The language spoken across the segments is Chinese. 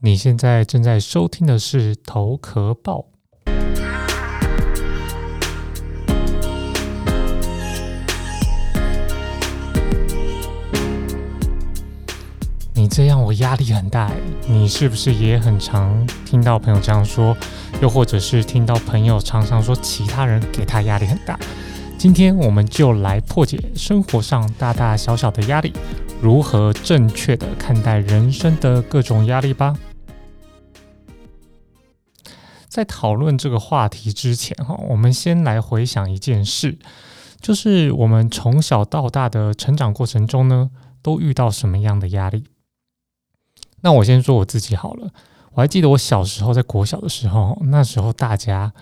你现在正在收听的是《头壳报》。你这样我压力很大，你是不是也很常听到朋友这样说？又或者是听到朋友常常说其他人给他压力很大？今天我们就来破解生活上大大小小的压力，如何正确的看待人生的各种压力吧。在讨论这个话题之前，哈，我们先来回想一件事，就是我们从小到大的成长过程中呢，都遇到什么样的压力？那我先说我自己好了，我还记得我小时候在国小的时候，那时候大家。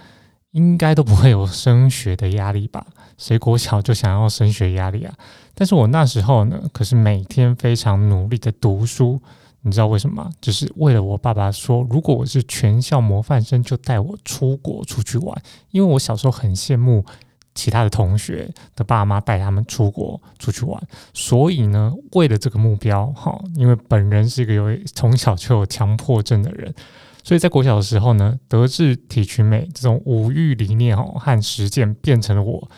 应该都不会有升学的压力吧？谁国小就想要升学压力啊？但是我那时候呢，可是每天非常努力的读书，你知道为什么吗？就是为了我爸爸说，如果我是全校模范生，就带我出国出去玩。因为我小时候很羡慕其他的同学的爸妈带他们出国出去玩，所以呢，为了这个目标，哈，因为本人是一个有从小就有强迫症的人。所以在国小的时候呢，德智体群美这种五育理念哦和实践变成了我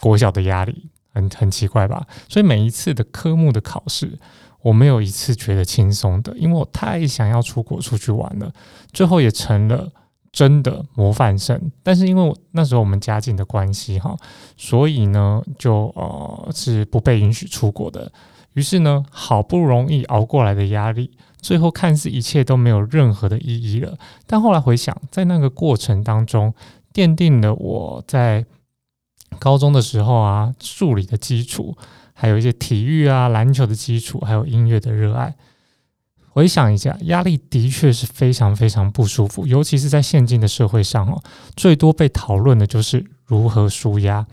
国小的压力，很很奇怪吧？所以每一次的科目的考试，我没有一次觉得轻松的，因为我太想要出国出去玩了。最后也成了真的模范生，但是因为我那时候我们家境的关系哈，所以呢就呃是不被允许出国的。于是呢，好不容易熬过来的压力。最后看似一切都没有任何的意义了，但后来回想，在那个过程当中，奠定了我在高中的时候啊，数理的基础，还有一些体育啊、篮球的基础，还有音乐的热爱。回想一下，压力的确是非常非常不舒服，尤其是在现今的社会上哦，最多被讨论的就是如何舒压，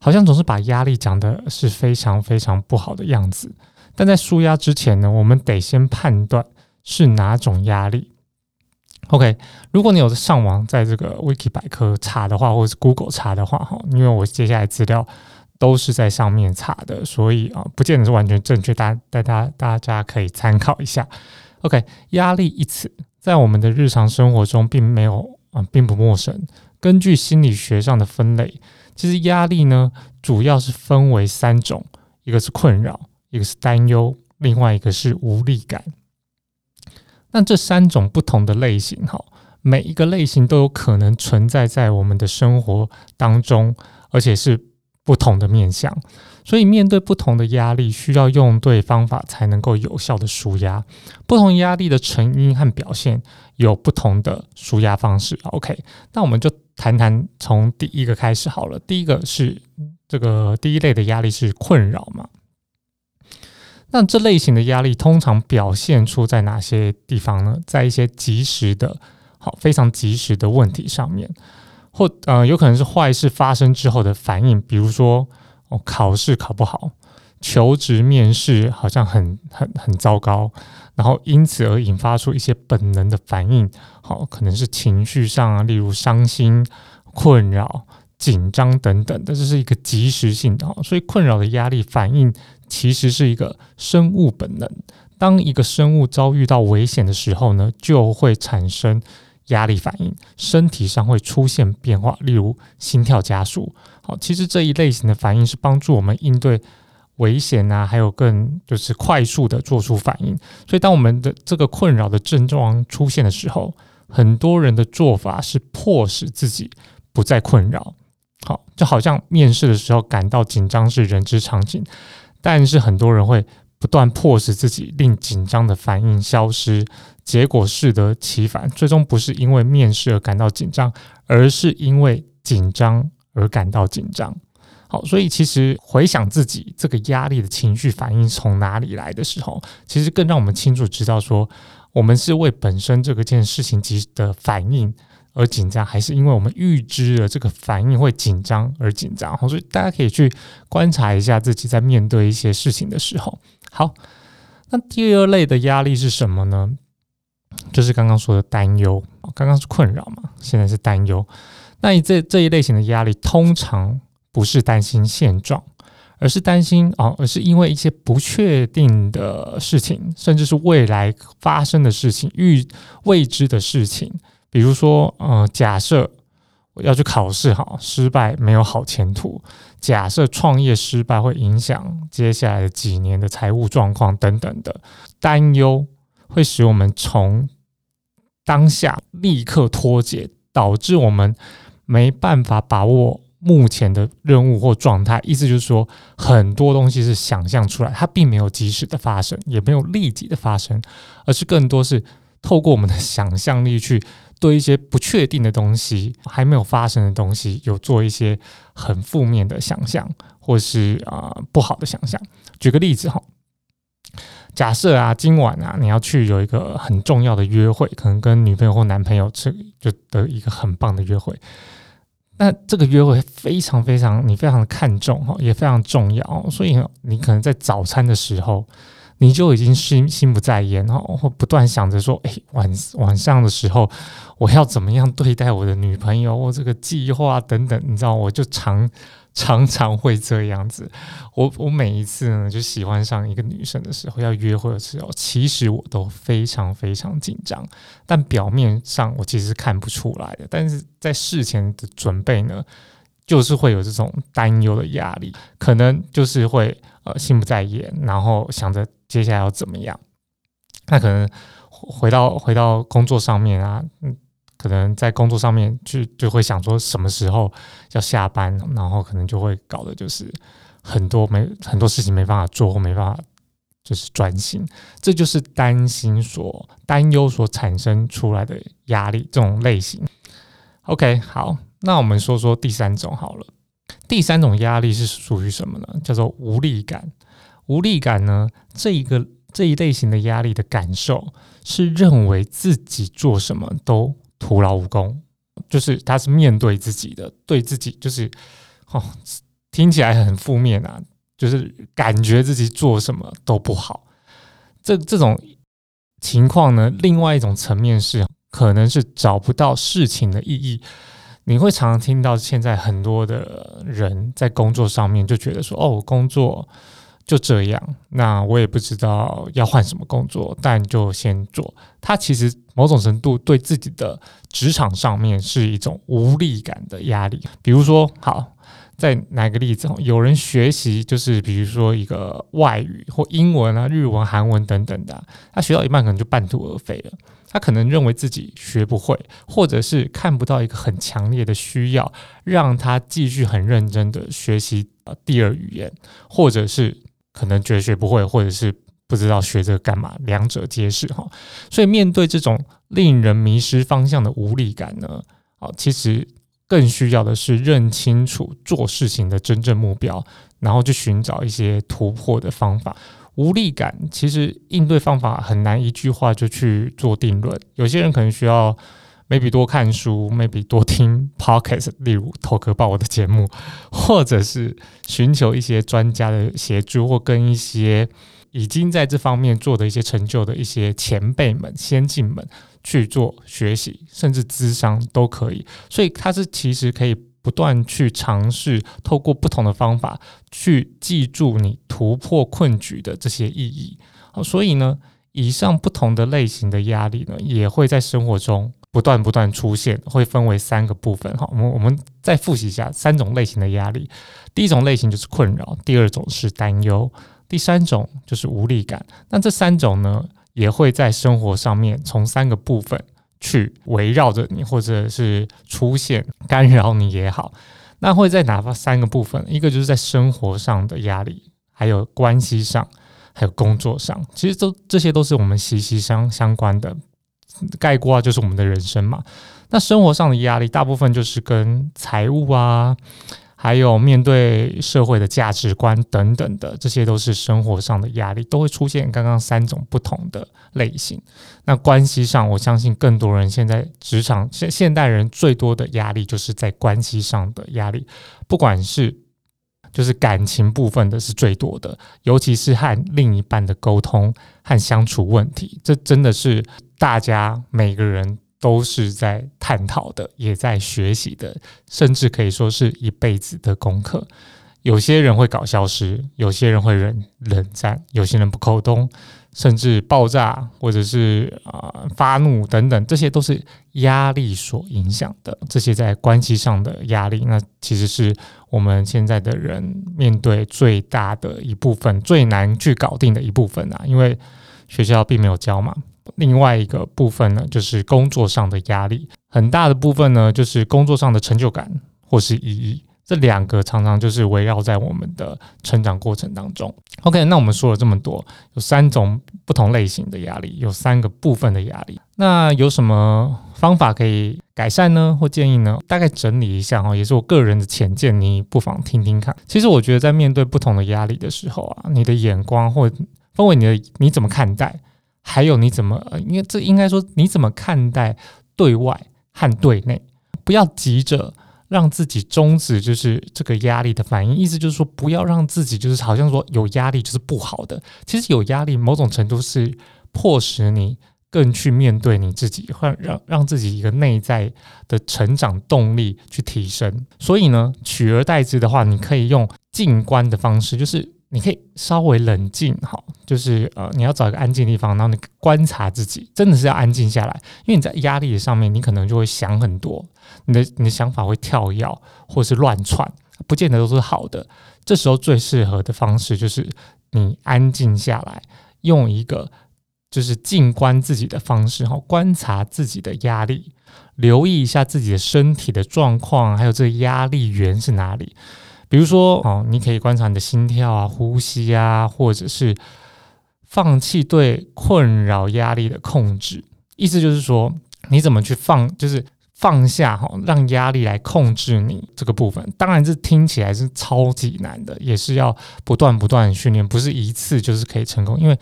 好像总是把压力讲的是非常非常不好的样子。但在舒压之前呢，我们得先判断。是哪种压力？OK，如果你有上网在这个 Wiki 百科查的话，或者是 Google 查的话，哈，因为我接下来资料都是在上面查的，所以啊，不见得是完全正确，大大家大家可以参考一下。OK，压力一词在我们的日常生活中并没有啊，并不陌生。根据心理学上的分类，其实压力呢，主要是分为三种：一个是困扰，一个是担忧，另外一个是无力感。那这三种不同的类型，哈，每一个类型都有可能存在在我们的生活当中，而且是不同的面向。所以面对不同的压力，需要用对方法才能够有效的舒压。不同压力的成因和表现有不同的舒压方式。OK，那我们就谈谈从第一个开始好了。第一个是这个第一类的压力是困扰嘛？那这类型的压力通常表现出在哪些地方呢？在一些及时的、好非常及时的问题上面，或呃有可能是坏事发生之后的反应，比如说哦考试考不好，求职面试好像很很很糟糕，然后因此而引发出一些本能的反应，好可能是情绪上啊，例如伤心、困扰、紧张等等的，这是一个及时性的，所以困扰的压力反应。其实是一个生物本能。当一个生物遭遇到危险的时候呢，就会产生压力反应，身体上会出现变化，例如心跳加速。好，其实这一类型的反应是帮助我们应对危险啊，还有更就是快速的做出反应。所以，当我们的这个困扰的症状出现的时候，很多人的做法是迫使自己不再困扰。好，就好像面试的时候感到紧张是人之常情。但是很多人会不断迫使自己令紧张的反应消失，结果适得其反，最终不是因为面试而感到紧张，而是因为紧张而感到紧张。好，所以其实回想自己这个压力的情绪反应从哪里来的时候，其实更让我们清楚知道说，我们是为本身这个件事情及的反应。而紧张，还是因为我们预知了这个反应会紧张而紧张，所以大家可以去观察一下自己在面对一些事情的时候。好，那第二类的压力是什么呢？就是刚刚说的担忧，刚刚是困扰嘛，现在是担忧。那你这这一类型的压力，通常不是担心现状，而是担心哦，而是因为一些不确定的事情，甚至是未来发生的事情、预未知的事情，比如说，呃，假设我要去考试，哈，失败没有好前途；假设创业失败会影响接下来的几年的财务状况等等的担忧，会使我们从当下立刻脱节，导致我们没办法把握。目前的任务或状态，意思就是说，很多东西是想象出来，它并没有及时的发生，也没有立即的发生，而是更多是透过我们的想象力去对一些不确定的东西、还没有发生的东西，有做一些很负面的想象，或是啊不好的想象。举个例子哈，假设啊，今晚啊，你要去有一个很重要的约会，可能跟女朋友或男朋友吃，就得一个很棒的约会。那这个约会非常非常你非常的看重哈，也非常重要，所以你可能在早餐的时候，你就已经心心不在焉哈，或不断想着说，哎，晚晚上的时候我要怎么样对待我的女朋友，或这个计划等等，你知道，我就常。常常会这样子，我我每一次呢就喜欢上一个女生的时候，要约会的时候，其实我都非常非常紧张，但表面上我其实看不出来的，但是在事前的准备呢，就是会有这种担忧的压力，可能就是会呃心不在焉，然后想着接下来要怎么样，那可能回到回到工作上面啊，嗯。可能在工作上面就就会想说什么时候要下班，然后可能就会搞的就是很多没很多事情没办法做或没办法就是专心，这就是担心所担忧所产生出来的压力这种类型。OK，好，那我们说说第三种好了。第三种压力是属于什么呢？叫做无力感。无力感呢，这一个这一类型的压力的感受是认为自己做什么都。徒劳无功，就是他是面对自己的，对自己就是哦，听起来很负面啊，就是感觉自己做什么都不好。这这种情况呢，另外一种层面是，可能是找不到事情的意义。你会常常听到现在很多的人在工作上面就觉得说，哦，工作。就这样，那我也不知道要换什么工作，但就先做。他其实某种程度对自己的职场上面是一种无力感的压力。比如说，好，再拿个例子有人学习就是比如说一个外语或英文啊、日文、韩文等等的，他学到一半可能就半途而废了。他可能认为自己学不会，或者是看不到一个很强烈的需要，让他继续很认真的学习呃第二语言，或者是。可能觉得学不会，或者是不知道学这个干嘛，两者皆是哈。所以面对这种令人迷失方向的无力感呢，啊，其实更需要的是认清楚做事情的真正目标，然后去寻找一些突破的方法。无力感其实应对方法很难一句话就去做定论，有些人可能需要。maybe 多看书，maybe 多听 podcast，例如头壳报我的节目，或者是寻求一些专家的协助，或跟一些已经在这方面做的一些成就的一些前辈们、先进们去做学习，甚至咨商都可以。所以它是其实可以不断去尝试，透过不同的方法去记住你突破困局的这些意义。好，所以呢，以上不同的类型的压力呢，也会在生活中。不断不断出现，会分为三个部分哈。我们我们再复习一下三种类型的压力。第一种类型就是困扰，第二种是担忧，第三种就是无力感。那这三种呢，也会在生活上面从三个部分去围绕着你，或者是出现干扰你也好。那会在哪怕三个部分？一个就是在生活上的压力，还有关系上，还有工作上。其实都这些都是我们息息相相关的。概括就是我们的人生嘛。那生活上的压力，大部分就是跟财务啊，还有面对社会的价值观等等的，这些都是生活上的压力，都会出现刚刚三种不同的类型。那关系上，我相信更多人现在职场现现代人最多的压力，就是在关系上的压力，不管是就是感情部分的是最多的，尤其是和另一半的沟通和相处问题，这真的是。大家每个人都是在探讨的，也在学习的，甚至可以说是一辈子的功课。有些人会搞消失，有些人会冷冷战，有些人不沟通，甚至爆炸或者是啊发怒等等，这些都是压力所影响的。这些在关系上的压力，那其实是我们现在的人面对最大的一部分，最难去搞定的一部分啊，因为学校并没有教嘛。另外一个部分呢，就是工作上的压力，很大的部分呢，就是工作上的成就感或是意义。这两个常常就是围绕在我们的成长过程当中。OK，那我们说了这么多，有三种不同类型的压力，有三个部分的压力。那有什么方法可以改善呢？或建议呢？大概整理一下哈，也是我个人的浅见，你不妨听听看。其实我觉得在面对不同的压力的时候啊，你的眼光或分为你的你怎么看待，还有你怎么，因为这应该说你怎么看待对外和对内，不要急着。让自己终止就是这个压力的反应，意思就是说，不要让自己就是好像说有压力就是不好的。其实有压力某种程度是迫使你更去面对你自己，或让让自己一个内在的成长动力去提升。所以呢，取而代之的话，你可以用静观的方式，就是。你可以稍微冷静，好，就是呃，你要找一个安静的地方，然后你观察自己，真的是要安静下来，因为你在压力上面，你可能就会想很多，你的你的想法会跳跃或是乱窜，不见得都是好的。这时候最适合的方式就是你安静下来，用一个就是静观自己的方式，哈，观察自己的压力，留意一下自己的身体的状况，还有这压力源是哪里。比如说，哦，你可以观察你的心跳啊、呼吸啊，或者是放弃对困扰压力的控制。意思就是说，你怎么去放，就是放下哈，让压力来控制你这个部分。当然，这听起来是超级难的，也是要不断不断训练，不是一次就是可以成功。因为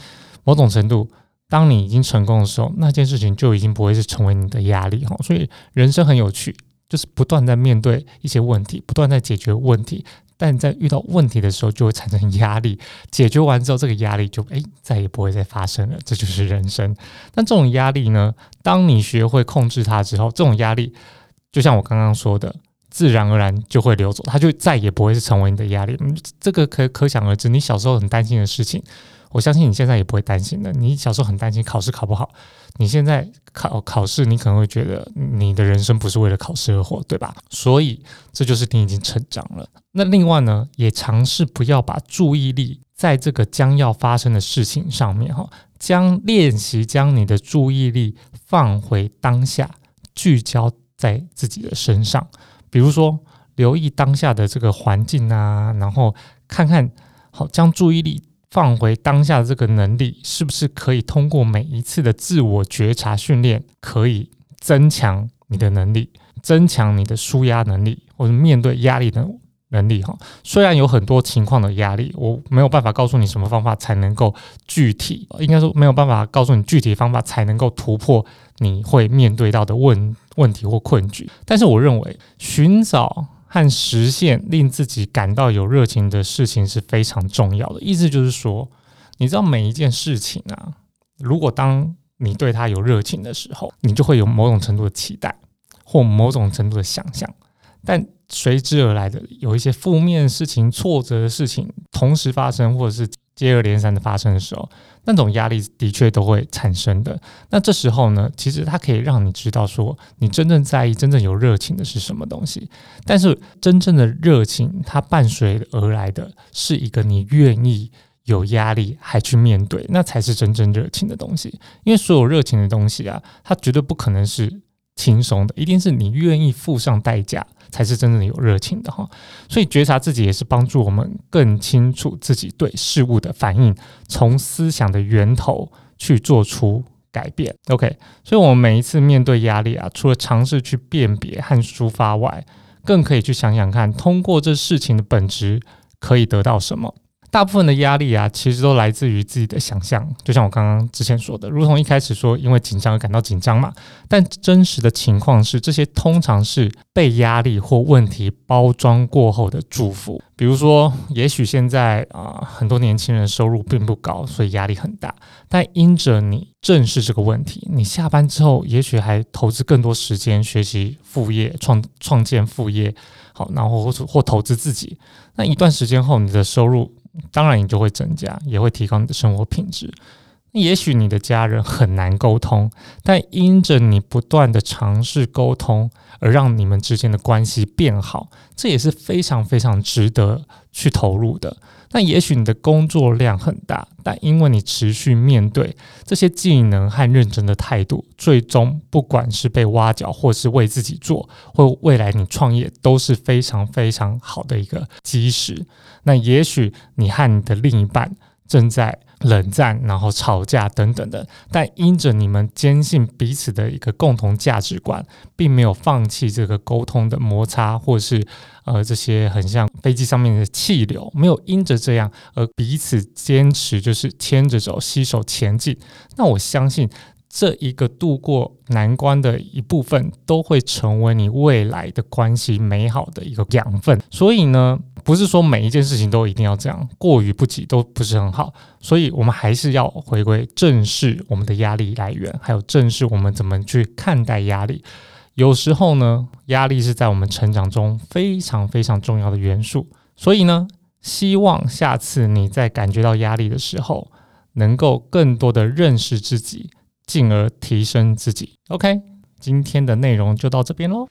某种程度，当你已经成功的时候，那件事情就已经不会是成为你的压力哈。所以，人生很有趣。就是不断在面对一些问题，不断在解决问题，但在遇到问题的时候就会产生压力。解决完之后，这个压力就诶再也不会再发生了。这就是人生。但这种压力呢，当你学会控制它之后，这种压力就像我刚刚说的，自然而然就会流走，它就再也不会是成为你的压力。这个可可想而知，你小时候很担心的事情。我相信你现在也不会担心的。你小时候很担心考试考不好，你现在考考试，你可能会觉得你的人生不是为了考试而活，对吧？所以这就是你已经成长了。那另外呢，也尝试不要把注意力在这个将要发生的事情上面，哈，将练习将你的注意力放回当下，聚焦在自己的身上。比如说，留意当下的这个环境啊，然后看看，好，将注意力。放回当下的这个能力，是不是可以通过每一次的自我觉察训练，可以增强你的能力，增强你的舒压能力，或者面对压力的能力？哈，虽然有很多情况的压力，我没有办法告诉你什么方法才能够具体，应该说没有办法告诉你具体方法才能够突破你会面对到的问问题或困局。但是我认为，寻找。和实现令自己感到有热情的事情是非常重要的。意思就是说，你知道每一件事情啊，如果当你对它有热情的时候，你就会有某种程度的期待或某种程度的想象。但随之而来的有一些负面事情、挫折的事情同时发生，或者是接二连三的发生的时候。那种压力的确都会产生的。那这时候呢，其实它可以让你知道说，你真正在意、真正有热情的是什么东西。但是，真正的热情，它伴随而来的是一个你愿意有压力还去面对，那才是真正热情的东西。因为所有热情的东西啊，它绝对不可能是轻松的，一定是你愿意付上代价。才是真正有热情的哈，所以觉察自己也是帮助我们更清楚自己对事物的反应，从思想的源头去做出改变。OK，所以我们每一次面对压力啊，除了尝试去辨别和抒发外，更可以去想想看，通过这事情的本质可以得到什么。大部分的压力啊，其实都来自于自己的想象。就像我刚刚之前说的，如同一开始说，因为紧张而感到紧张嘛。但真实的情况是，这些通常是被压力或问题包装过后的祝福。比如说，也许现在啊，很多年轻人收入并不高，所以压力很大。但因着你正视这个问题，你下班之后，也许还投资更多时间学习副业、创创建副业，好，然后或或投资自己。那一段时间后，你的收入。当然，你就会增加，也会提高你的生活品质。也许你的家人很难沟通，但因着你不断的尝试沟通，而让你们之间的关系变好，这也是非常非常值得去投入的。那也许你的工作量很大，但因为你持续面对这些技能和认真的态度，最终不管是被挖角，或是为自己做，或未来你创业，都是非常非常好的一个基石。那也许你和你的另一半正在。冷战，然后吵架等等的，但因着你们坚信彼此的一个共同价值观，并没有放弃这个沟通的摩擦，或是呃这些很像飞机上面的气流，没有因着这样而彼此坚持，就是牵着手，携手前进。那我相信这一个度过难关的一部分，都会成为你未来的关系美好的一个养分。所以呢。不是说每一件事情都一定要这样，过于不及都不是很好，所以我们还是要回归正视我们的压力来源，还有正视我们怎么去看待压力。有时候呢，压力是在我们成长中非常非常重要的元素。所以呢，希望下次你在感觉到压力的时候，能够更多的认识自己，进而提升自己。OK，今天的内容就到这边喽。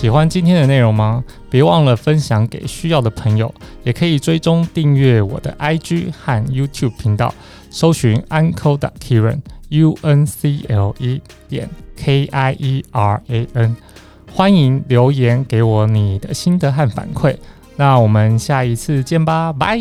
喜欢今天的内容吗？别忘了分享给需要的朋友，也可以追踪订阅我的 IG 和 YouTube 频道，搜寻 Uncle 的 Kieran U N C L E 点 K I E R A N，欢迎留言给我你的心得和反馈。那我们下一次见吧，拜。